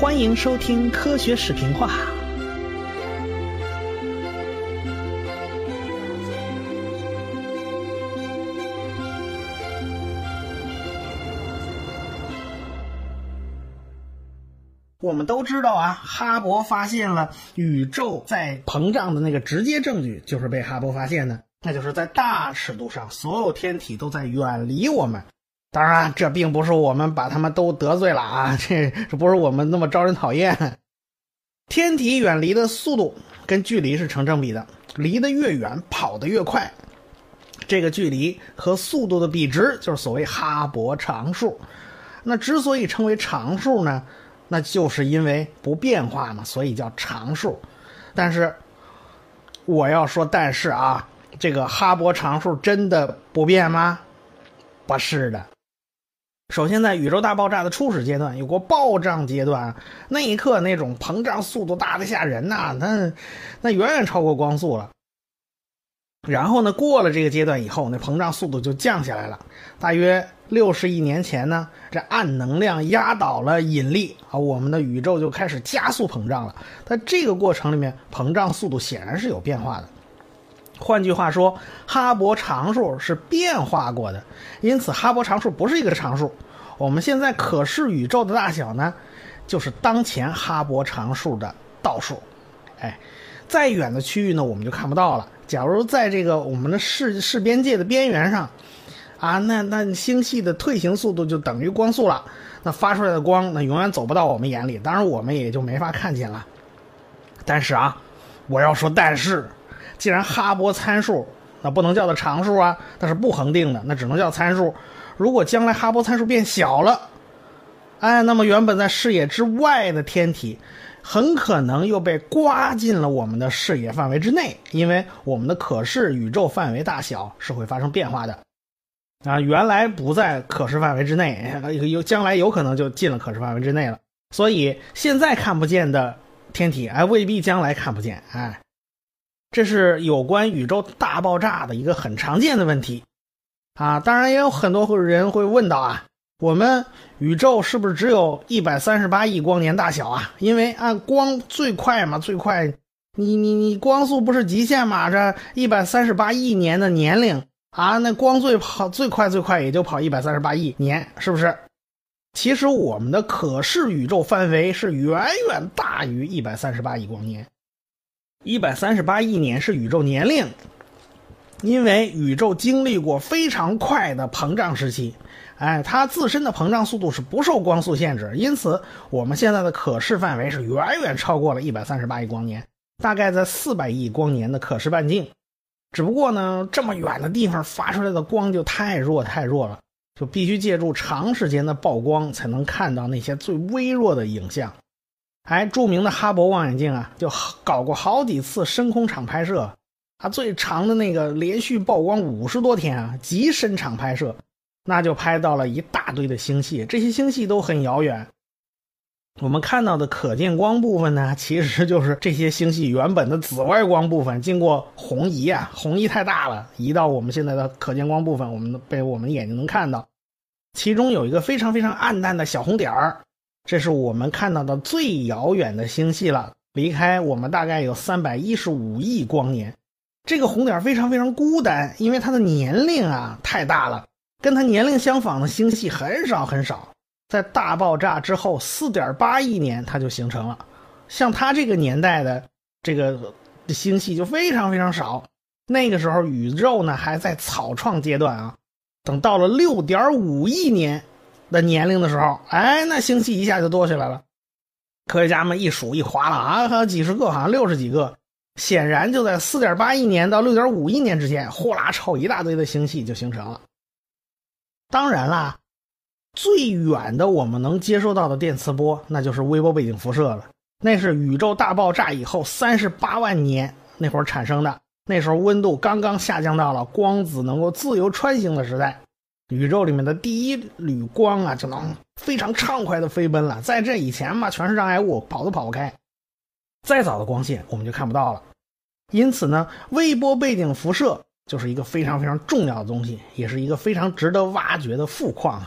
欢迎收听科学视频话。我们都知道啊，哈勃发现了宇宙在膨胀的那个直接证据，就是被哈勃发现的，那就是在大尺度上，所有天体都在远离我们。当然，这并不是我们把他们都得罪了啊，这这不是我们那么招人讨厌。天体远离的速度跟距离是成正比的，离得越远，跑得越快。这个距离和速度的比值就是所谓哈勃常数。那之所以称为常数呢？那就是因为不变化嘛，所以叫常数。但是我要说，但是啊，这个哈勃常数真的不变吗？不是的。首先，在宇宙大爆炸的初始阶段，有过暴胀阶段，那一刻那种膨胀速度大的吓人呐，那那远远超过光速了。然后呢，过了这个阶段以后，那膨胀速度就降下来了。大约六十亿年前呢，这暗能量压倒了引力啊，我们的宇宙就开始加速膨胀了。在这个过程里面，膨胀速度显然是有变化的。换句话说，哈勃常数是变化过的，因此哈勃常数不是一个常数。我们现在可视宇宙的大小呢，就是当前哈勃常数的倒数。哎，再远的区域呢，我们就看不到了。假如在这个我们的视视边界的边缘上，啊，那那星系的退行速度就等于光速了，那发出来的光那永远走不到我们眼里，当然我们也就没法看见了。但是啊，我要说但是，既然哈勃参数那不能叫做常数啊，它是不恒定的，那只能叫参数。如果将来哈勃参数变小了，哎，那么原本在视野之外的天体。很可能又被刮进了我们的视野范围之内，因为我们的可视宇宙范围大小是会发生变化的。啊，原来不在可视范围之内，有将来有可能就进了可视范围之内了。所以现在看不见的天体，哎，未必将来看不见。哎，这是有关宇宙大爆炸的一个很常见的问题。啊，当然也有很多人会问到啊。我们宇宙是不是只有一百三十八亿光年大小啊？因为按光最快嘛，最快，你你你光速不是极限嘛？这一百三十八亿年的年龄啊，那光最跑最快最快也就跑一百三十八亿年，是不是？其实我们的可视宇宙范围是远远大于一百三十八亿光年，一百三十八亿年是宇宙年龄，因为宇宙经历过非常快的膨胀时期。哎，它自身的膨胀速度是不受光速限制，因此我们现在的可视范围是远远超过了一百三十八亿光年，大概在四百亿光年的可视半径。只不过呢，这么远的地方发出来的光就太弱太弱了，就必须借助长时间的曝光才能看到那些最微弱的影像。哎，著名的哈勃望远镜啊，就搞过好几次深空场拍摄，它最长的那个连续曝光五十多天啊，极深场拍摄。那就拍到了一大堆的星系，这些星系都很遥远。我们看到的可见光部分呢，其实就是这些星系原本的紫外光部分，经过红移啊，红移太大了，移到我们现在的可见光部分，我们被我们眼睛能看到。其中有一个非常非常暗淡的小红点儿，这是我们看到的最遥远的星系了，离开我们大概有三百一十五亿光年。这个红点非常非常孤单，因为它的年龄啊太大了。跟它年龄相仿的星系很少很少，在大爆炸之后四点八亿年，它就形成了。像它这个年代的这个星系就非常非常少。那个时候宇宙呢还在草创阶段啊。等到了六点五亿年的年龄的时候，哎，那星系一下就多起来了。科学家们一数一划了啊，还有几十个，好像六十几个。显然就在四点八亿年到六点五亿年之间，呼啦超一大堆的星系就形成了。当然啦，最远的我们能接收到的电磁波，那就是微波背景辐射了。那是宇宙大爆炸以后三十八万年那会儿产生的。那时候温度刚刚下降到了光子能够自由穿行的时代，宇宙里面的第一缕光啊，就能非常畅快的飞奔了。在这以前嘛，全是障碍物，跑都跑不开。再早的光线我们就看不到了。因此呢，微波背景辐射。就是一个非常非常重要的东西，也是一个非常值得挖掘的富矿。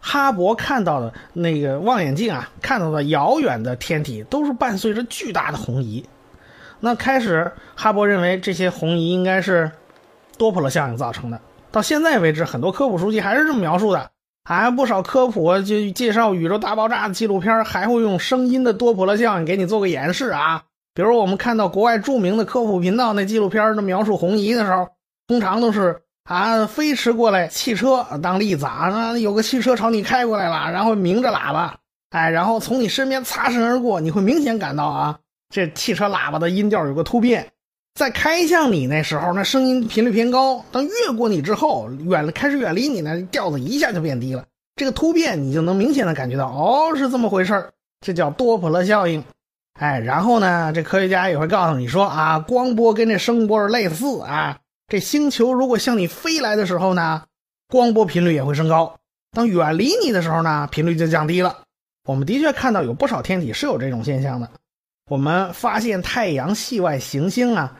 哈勃看到的那个望远镜啊，看到的遥远的天体都是伴随着巨大的红移。那开始，哈勃认为这些红移应该是多普勒效应造成的。到现在为止，很多科普书籍还是这么描述的。还不少科普就介绍宇宙大爆炸的纪录片，还会用声音的多普勒效应给你做个演示啊。比如我们看到国外著名的科普频道那纪录片的描述红移的时候，通常都是啊飞驰过来汽车当例子啊，有个汽车朝你开过来了，然后鸣着喇叭，哎，然后从你身边擦身而过，你会明显感到啊。这汽车喇叭的音调有个突变，在开向你那时候，那声音频率偏高；当越过你之后，远了开始远离你呢，调子一下就变低了。这个突变你就能明显的感觉到，哦，是这么回事这叫多普勒效应。哎，然后呢，这科学家也会告诉你说啊，光波跟这声波类似啊。这星球如果向你飞来的时候呢，光波频率也会升高；当远离你的时候呢，频率就降低了。我们的确看到有不少天体是有这种现象的。我们发现太阳系外行星啊，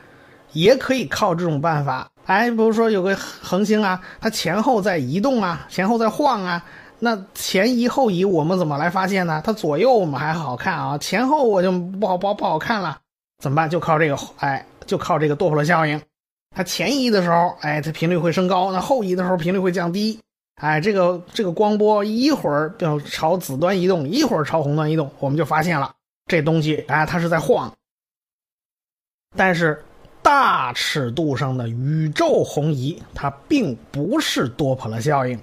也可以靠这种办法。哎，比如说有个恒星啊，它前后在移动啊，前后在晃啊。那前移后移，我们怎么来发现呢？它左右我们还好看啊，前后我就不好不不好看了。怎么办？就靠这个，哎，就靠这个多普勒效应。它前移的时候，哎，它频率会升高；那后移的时候，频率会降低。哎，这个这个光波一会儿要朝子端移动，一会儿朝红端移动，我们就发现了。这东西啊，它是在晃，但是大尺度上的宇宙红移，它并不是多普勒效应。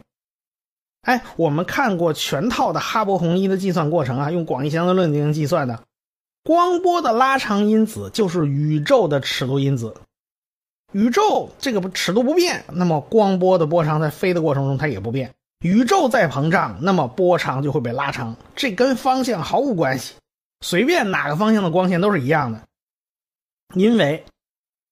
哎，我们看过全套的哈勃红移的计算过程啊，用广义相对论进行计算的，光波的拉长因子就是宇宙的尺度因子。宇宙这个尺度不变，那么光波的波长在飞的过程中它也不变。宇宙在膨胀，那么波长就会被拉长，这跟方向毫无关系。随便哪个方向的光线都是一样的，因为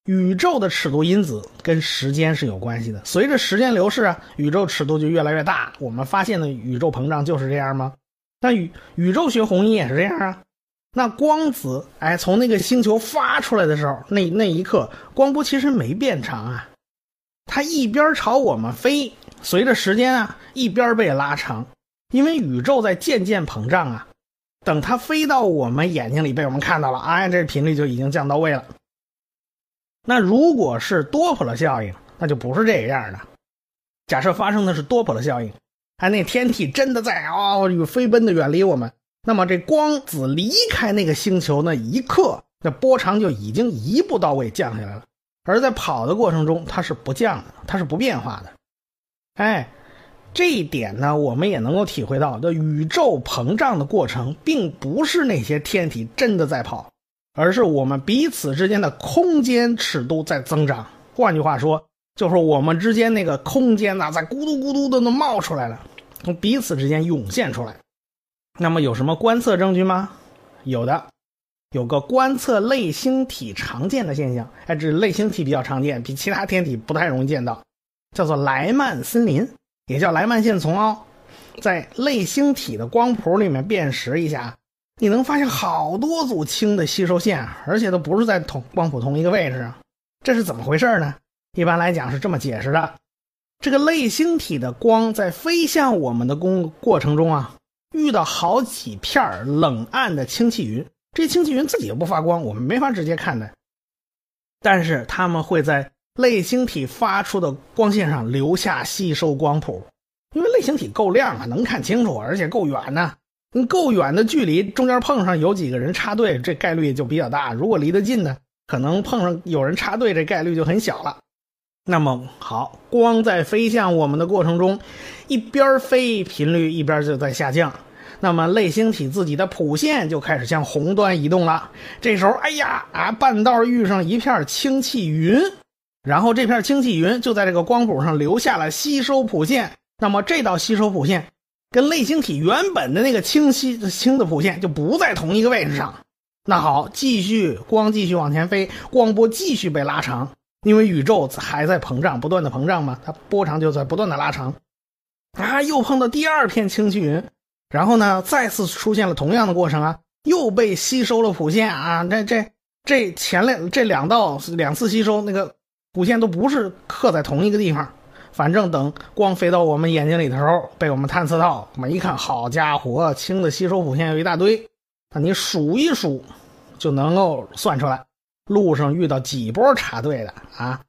宇宙的尺度因子跟时间是有关系的。随着时间流逝啊，宇宙尺度就越来越大。我们发现的宇宙膨胀就是这样吗？那宇宇宙学红移也是这样啊。那光子哎，从那个星球发出来的时候，那那一刻光波其实没变长啊，它一边朝我们飞，随着时间啊，一边被拉长，因为宇宙在渐渐膨胀啊。等它飞到我们眼睛里被我们看到了，哎，这频率就已经降到位了。那如果是多普勒效应，那就不是这样的。假设发生的是多普勒效应，哎，那天体真的在哦飞奔的远离我们，那么这光子离开那个星球那一刻，那波长就已经一步到位降下来了。而在跑的过程中，它是不降的，它是不变化的。哎。这一点呢，我们也能够体会到，这宇宙膨胀的过程，并不是那些天体真的在跑，而是我们彼此之间的空间尺度在增长。换句话说，就是我们之间那个空间呐，在咕嘟咕嘟的都冒出来了，从彼此之间涌现出来。那么有什么观测证据吗？有的，有个观测类星体常见的现象，哎，这类星体比较常见，比其他天体不太容易见到，叫做莱曼森林。也叫莱曼线丛凹，在类星体的光谱里面辨识一下，你能发现好多组氢的吸收线，而且都不是在同光谱同一个位置啊，这是怎么回事呢？一般来讲是这么解释的：这个类星体的光在飞向我们的过过程中啊，遇到好几片冷暗的氢气云，这氢气云自己又不发光，我们没法直接看的，但是它们会在。类星体发出的光线上留下吸收光谱，因为类星体够亮啊，能看清楚，而且够远呢。够远的距离，中间碰上有几个人插队，这概率就比较大。如果离得近呢，可能碰上有人插队，这概率就很小了。那么好，光在飞向我们的过程中，一边飞，频率一边就在下降。那么类星体自己的谱线就开始向红端移动了。这时候，哎呀啊，半道遇上一片氢气云。然后这片氢气云就在这个光谱上留下了吸收谱线，那么这道吸收谱线跟类星体原本的那个氢吸氢的谱线就不在同一个位置上。那好，继续光继续往前飞，光波继续被拉长，因为宇宙还在膨胀，不断的膨胀嘛，它波长就在不断的拉长。啊，又碰到第二片氢气云，然后呢，再次出现了同样的过程啊，又被吸收了谱线啊，这这这前两这两道两次吸收那个。谱线都不是刻在同一个地方，反正等光飞到我们眼睛里头，被我们探测到，我们一看，好家伙，氢的吸收谱线有一大堆，那你数一数，就能够算出来，路上遇到几波插队的啊！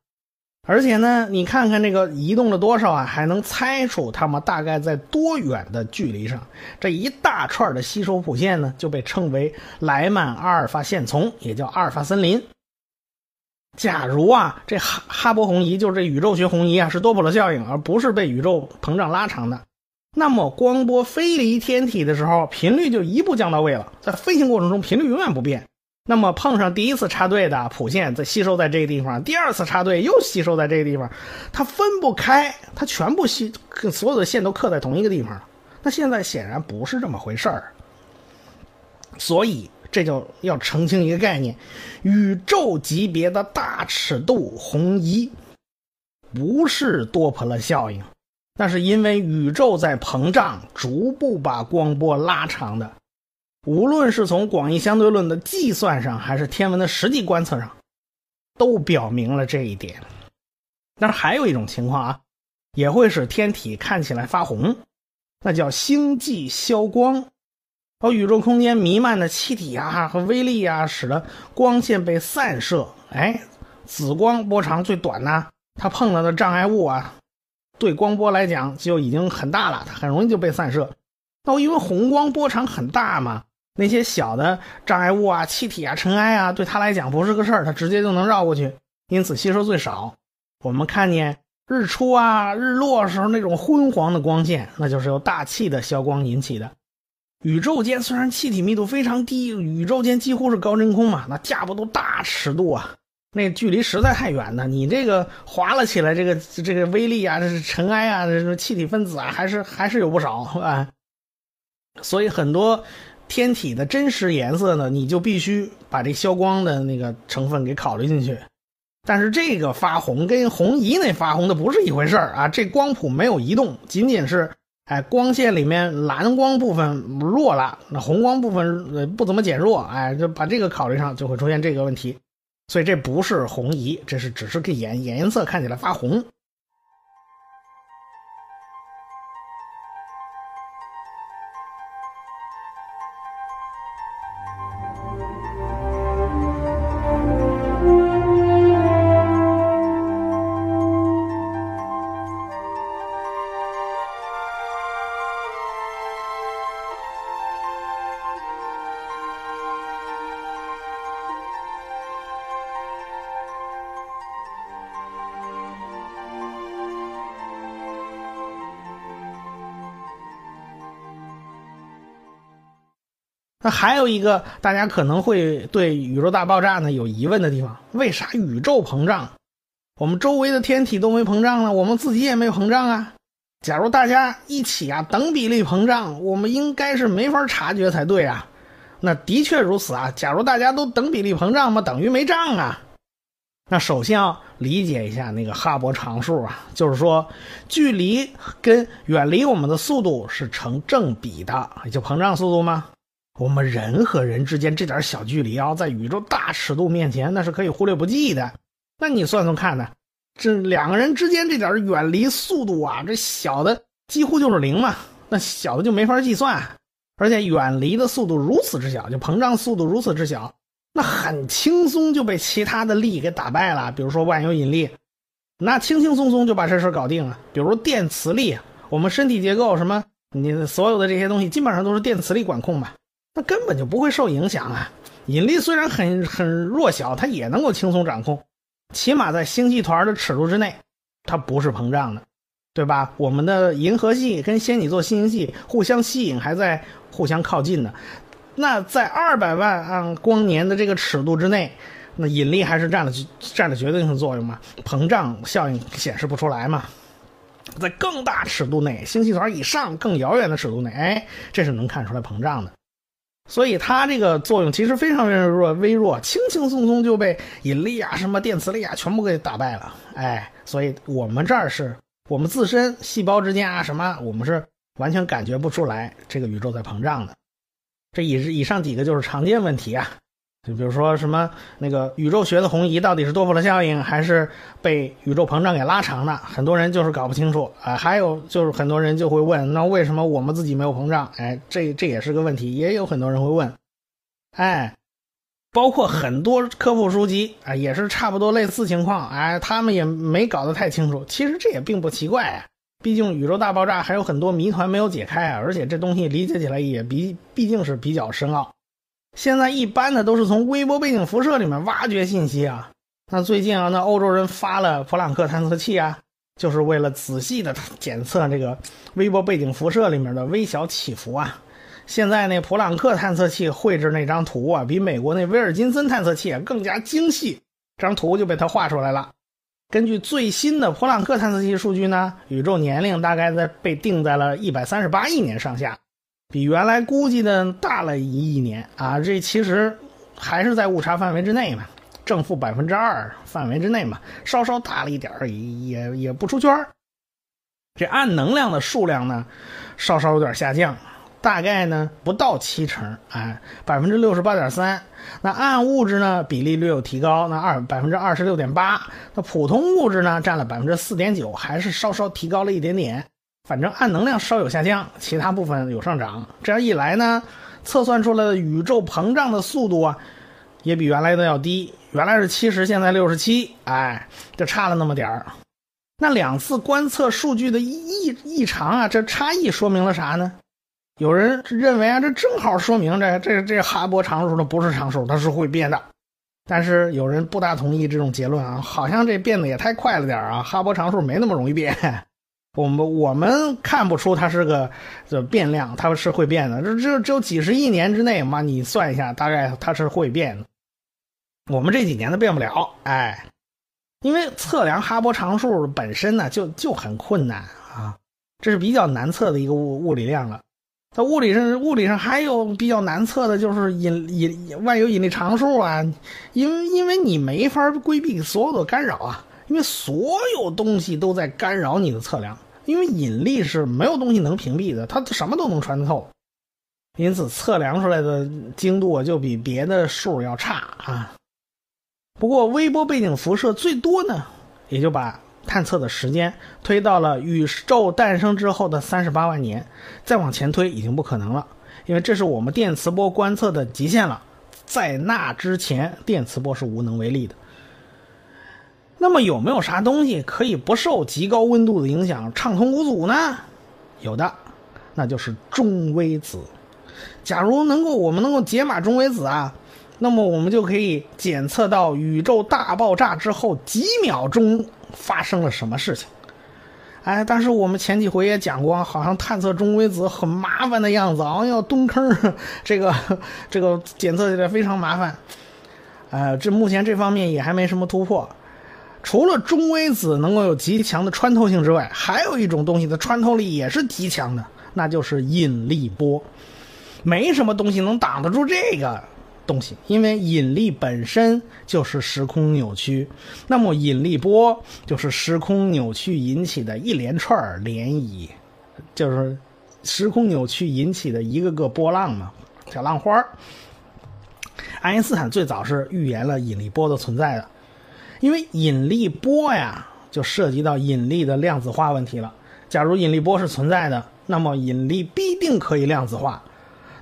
而且呢，你看看这个移动了多少啊，还能猜出他们大概在多远的距离上。这一大串的吸收谱线呢，就被称为莱曼阿尔法线丛，也叫阿尔法森林。假如啊，这哈哈勃红移就是这宇宙学红移啊，是多普勒效应，而不是被宇宙膨胀拉长的，那么光波飞离天体的时候，频率就一步降到位了，在飞行过程中频率永远不变。那么碰上第一次插队的谱线在吸收在这个地方，第二次插队又吸收在这个地方，它分不开，它全部吸所有的线都刻在同一个地方了。那现在显然不是这么回事儿，所以。这就要澄清一个概念：宇宙级别的大尺度红移不是多普勒效应，那是因为宇宙在膨胀，逐步把光波拉长的。无论是从广义相对论的计算上，还是天文的实际观测上，都表明了这一点。但是还有一种情况啊，也会使天体看起来发红，那叫星际消光。而宇宙空间弥漫的气体啊和微粒啊，使得光线被散射。哎，紫光波长最短呢，它碰到的障碍物啊，对光波来讲就已经很大了，它很容易就被散射。那我因为红光波长很大嘛，那些小的障碍物啊、气体啊、尘埃啊，对它来讲不是个事儿，它直接就能绕过去，因此吸收最少。我们看见日出啊、日落时候那种昏黄的光线，那就是由大气的消光引起的。宇宙间虽然气体密度非常低，宇宙间几乎是高真空嘛，那架不都大尺度啊，那距离实在太远了。你这个划了起来，这个这个微粒啊，这是尘埃啊，这是气体分子啊，还是还是有不少啊。所以很多天体的真实颜色呢，你就必须把这消光的那个成分给考虑进去。但是这个发红跟红移那发红的不是一回事啊，这光谱没有移动，仅仅是。哎，光线里面蓝光部分弱了，那红光部分呃不怎么减弱，哎，就把这个考虑上，就会出现这个问题。所以这不是红移，这是只是个颜颜色看起来发红。还有一个大家可能会对宇宙大爆炸呢有疑问的地方：为啥宇宙膨胀，我们周围的天体都没膨胀呢？我们自己也没膨胀啊？假如大家一起啊等比例膨胀，我们应该是没法察觉才对啊。那的确如此啊。假如大家都等比例膨胀嘛，等于没胀啊。那首先要理解一下那个哈勃常数啊，就是说距离跟远离我们的速度是成正比的，就膨胀速度吗？我们人和人之间这点小距离啊，在宇宙大尺度面前，那是可以忽略不计的。那你算算看呢？这两个人之间这点远离速度啊，这小的几乎就是零嘛。那小的就没法计算，而且远离的速度如此之小，就膨胀速度如此之小，那很轻松就被其他的力给打败了。比如说万有引力，那轻轻松松就把这事搞定了。比如电磁力，我们身体结构什么，你所有的这些东西基本上都是电磁力管控吧。那根本就不会受影响啊！引力虽然很很弱小，它也能够轻松掌控，起码在星系团的尺度之内，它不是膨胀的，对吧？我们的银河系跟仙女座星系互相吸引，还在互相靠近呢。那在二百万光年的这个尺度之内，那引力还是占了占了决定性作用嘛？膨胀效应显示不出来嘛？在更大尺度内，星系团以上更遥远的尺度内，哎，这是能看出来膨胀的。所以它这个作用其实非常非常弱，微弱，轻轻松松就被引力啊、什么电磁力啊全部给打败了。哎，所以我们这儿是我们自身细胞之间啊什么，我们是完全感觉不出来这个宇宙在膨胀的。这以以上几个就是常见问题啊。就比如说什么那个宇宙学的红移到底是多普勒效应还是被宇宙膨胀给拉长的，很多人就是搞不清楚啊。还有就是很多人就会问，那为什么我们自己没有膨胀？哎，这这也是个问题，也有很多人会问。哎，包括很多科普书籍啊，也是差不多类似情况。哎，他们也没搞得太清楚。其实这也并不奇怪啊，毕竟宇宙大爆炸还有很多谜团没有解开啊，而且这东西理解起来也比毕竟是比较深奥。现在一般的都是从微波背景辐射里面挖掘信息啊。那最近啊，那欧洲人发了普朗克探测器啊，就是为了仔细的检测这个微波背景辐射里面的微小起伏啊。现在那普朗克探测器绘制那张图啊，比美国那威尔金森探测器更加精细，这张图就被他画出来了。根据最新的普朗克探测器数据呢，宇宙年龄大概在被定在了一百三十八亿年上下。比原来估计的大了一亿年啊！这其实还是在误差范围之内嘛，正负百分之二范围之内嘛，稍稍大了一点也也不出圈这暗能量的数量呢，稍稍有点下降，大概呢不到七成，哎，百分之六十八点三。那暗物质呢比例略有提高，那二百分之二十六点八。那普通物质呢占了百分之四点九，还是稍稍提高了一点点。反正暗能量稍有下降，其他部分有上涨。这样一来呢，测算出来的宇宙膨胀的速度啊，也比原来的要低。原来是七十，现在六十七，哎，就差了那么点儿。那两次观测数据的异异常啊，这差异说明了啥呢？有人认为啊，这正好说明这这这哈勃常数它不是常数，它是会变的。但是有人不大同意这种结论啊，好像这变得也太快了点啊，哈勃常数没那么容易变。我们我们看不出它是个这变量，它是会变的。这这只有几十亿年之内嘛，你算一下，大概它是会变的。我们这几年都变不了，哎，因为测量哈勃常数本身呢就就很困难啊，这是比较难测的一个物物理量了。在物理上，物理上还有比较难测的就是引引万有引力常数啊，因为因为你没法规避所有的干扰啊。因为所有东西都在干扰你的测量，因为引力是没有东西能屏蔽的，它什么都能穿透，因此测量出来的精度就比别的数要差啊。不过微波背景辐射最多呢，也就把探测的时间推到了宇宙诞生之后的三十八万年，再往前推已经不可能了，因为这是我们电磁波观测的极限了，在那之前电磁波是无能为力的。那么有没有啥东西可以不受极高温度的影响畅通无阻呢？有的，那就是中微子。假如能够我们能够解码中微子啊，那么我们就可以检测到宇宙大爆炸之后几秒钟发生了什么事情。哎，但是我们前几回也讲过，好像探测中微子很麻烦的样子，好像要蹲坑，这个这个检测起来非常麻烦。呃，这目前这方面也还没什么突破。除了中微子能够有极强的穿透性之外，还有一种东西的穿透力也是极强的，那就是引力波。没什么东西能挡得住这个东西，因为引力本身就是时空扭曲。那么引力波就是时空扭曲引起的一连串涟漪，就是时空扭曲引起的一个个波浪嘛，小浪花爱因斯坦最早是预言了引力波的存在的。因为引力波呀，就涉及到引力的量子化问题了。假如引力波是存在的，那么引力必定可以量子化。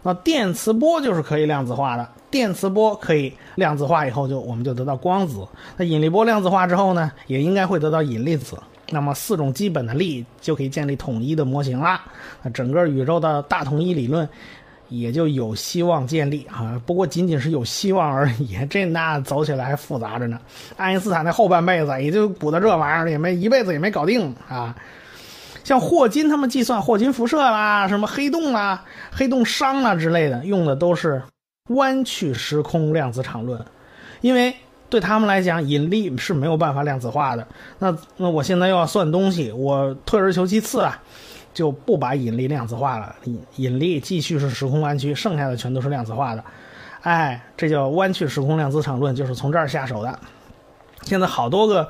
那电磁波就是可以量子化的，电磁波可以量子化以后，就我们就得到光子。那引力波量子化之后呢，也应该会得到引力子。那么四种基本的力就可以建立统一的模型啦。那整个宇宙的大统一理论。也就有希望建立啊，不过仅仅是有希望而已，这那走起来还复杂着呢。爱因斯坦那后半辈子也就补到这玩意儿，也没一辈子也没搞定啊。像霍金他们计算霍金辐射啦、什么黑洞啦、黑洞熵啦之类的，用的都是弯曲时空量子场论，因为对他们来讲，引力是没有办法量子化的。那那我现在又要算东西，我退而求其次啊。就不把引力量子化了，引引力继续是时空弯曲，剩下的全都是量子化的，哎，这叫弯曲时空量子场论，就是从这儿下手的。现在好多个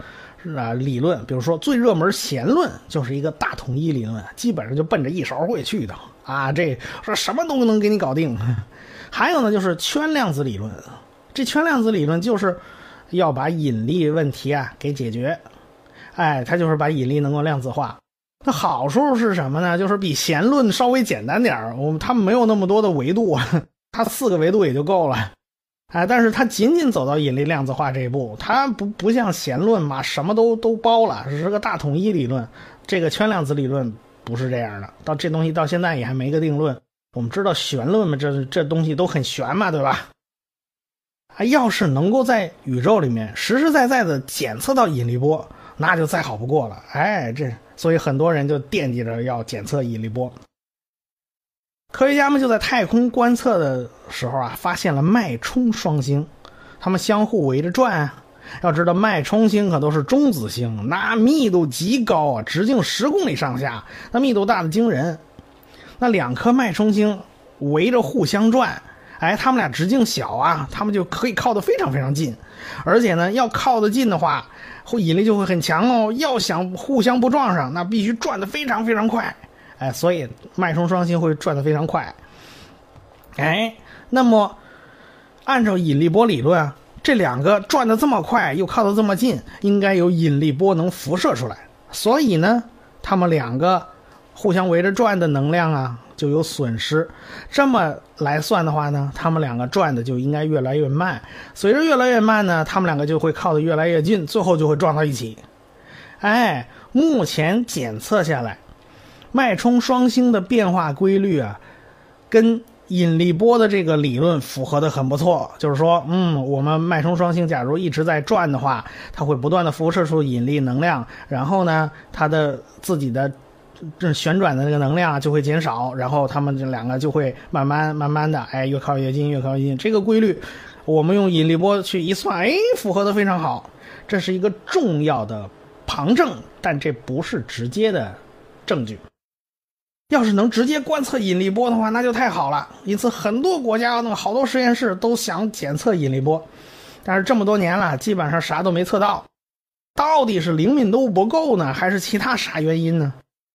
啊理论，比如说最热门弦论就是一个大统一理论，基本上就奔着一勺会去的啊，这说什么都能给你搞定。还有呢，就是圈量子理论，这圈量子理论就是要把引力问题啊给解决。哎，它就是把引力能够量子化。那好处是什么呢？就是比弦论稍微简单点儿，我们它没有那么多的维度，它四个维度也就够了。哎，但是它仅仅走到引力量子化这一步，它不不像弦论嘛，什么都都包了，是个大统一理论。这个圈量子理论不是这样的，到这东西到现在也还没个定论。我们知道弦论嘛，这这东西都很悬嘛，对吧？啊，要是能够在宇宙里面实实在在的检测到引力波。那就再好不过了，哎，这所以很多人就惦记着要检测引力波。科学家们就在太空观测的时候啊，发现了脉冲双星，它们相互围着转。要知道，脉冲星可都是中子星，那密度极高啊，直径十公里上下，那密度大的惊人。那两颗脉冲星围着互相转，哎，它们俩直径小啊，它们就可以靠得非常非常近，而且呢，要靠得近的话。会引力就会很强哦，要想互相不撞上，那必须转得非常非常快，哎，所以脉冲双星会转得非常快，哎，那么按照引力波理论啊，这两个转得这么快又靠得这么近，应该有引力波能辐射出来，所以呢，他们两个互相围着转的能量啊。就有损失，这么来算的话呢，他们两个转的就应该越来越慢。随着越来越慢呢，他们两个就会靠得越来越近，最后就会撞到一起。哎，目前检测下来，脉冲双星的变化规律啊，跟引力波的这个理论符合的很不错。就是说，嗯，我们脉冲双星假如一直在转的话，它会不断的辐射出引力能量，然后呢，它的自己的。这旋转的那个能量就会减少，然后他们这两个就会慢慢慢慢的，哎，越靠越近，越靠越近。这个规律，我们用引力波去一算，哎，符合的非常好。这是一个重要的旁证，但这不是直接的证据。要是能直接观测引力波的话，那就太好了。因此，很多国家那好多实验室都想检测引力波，但是这么多年了，基本上啥都没测到。到底是灵敏度不够呢，还是其他啥原因呢？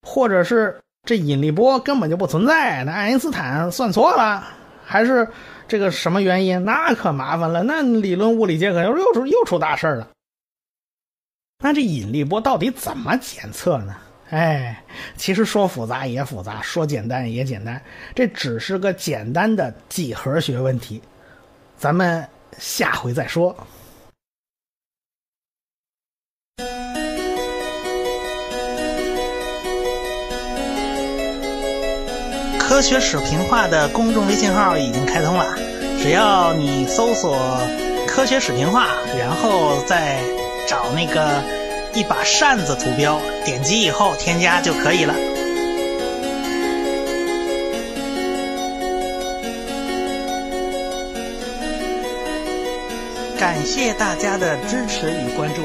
或者是这引力波根本就不存在，那爱因斯坦算错了，还是这个什么原因？那可麻烦了，那理论物理界可又又出又出大事了。那这引力波到底怎么检测呢？哎，其实说复杂也复杂，说简单也简单，这只是个简单的几何学问题，咱们下回再说。科学史评话的公众微信号已经开通了，只要你搜索“科学史评话”，然后再找那个一把扇子图标，点击以后添加就可以了。感谢大家的支持与关注。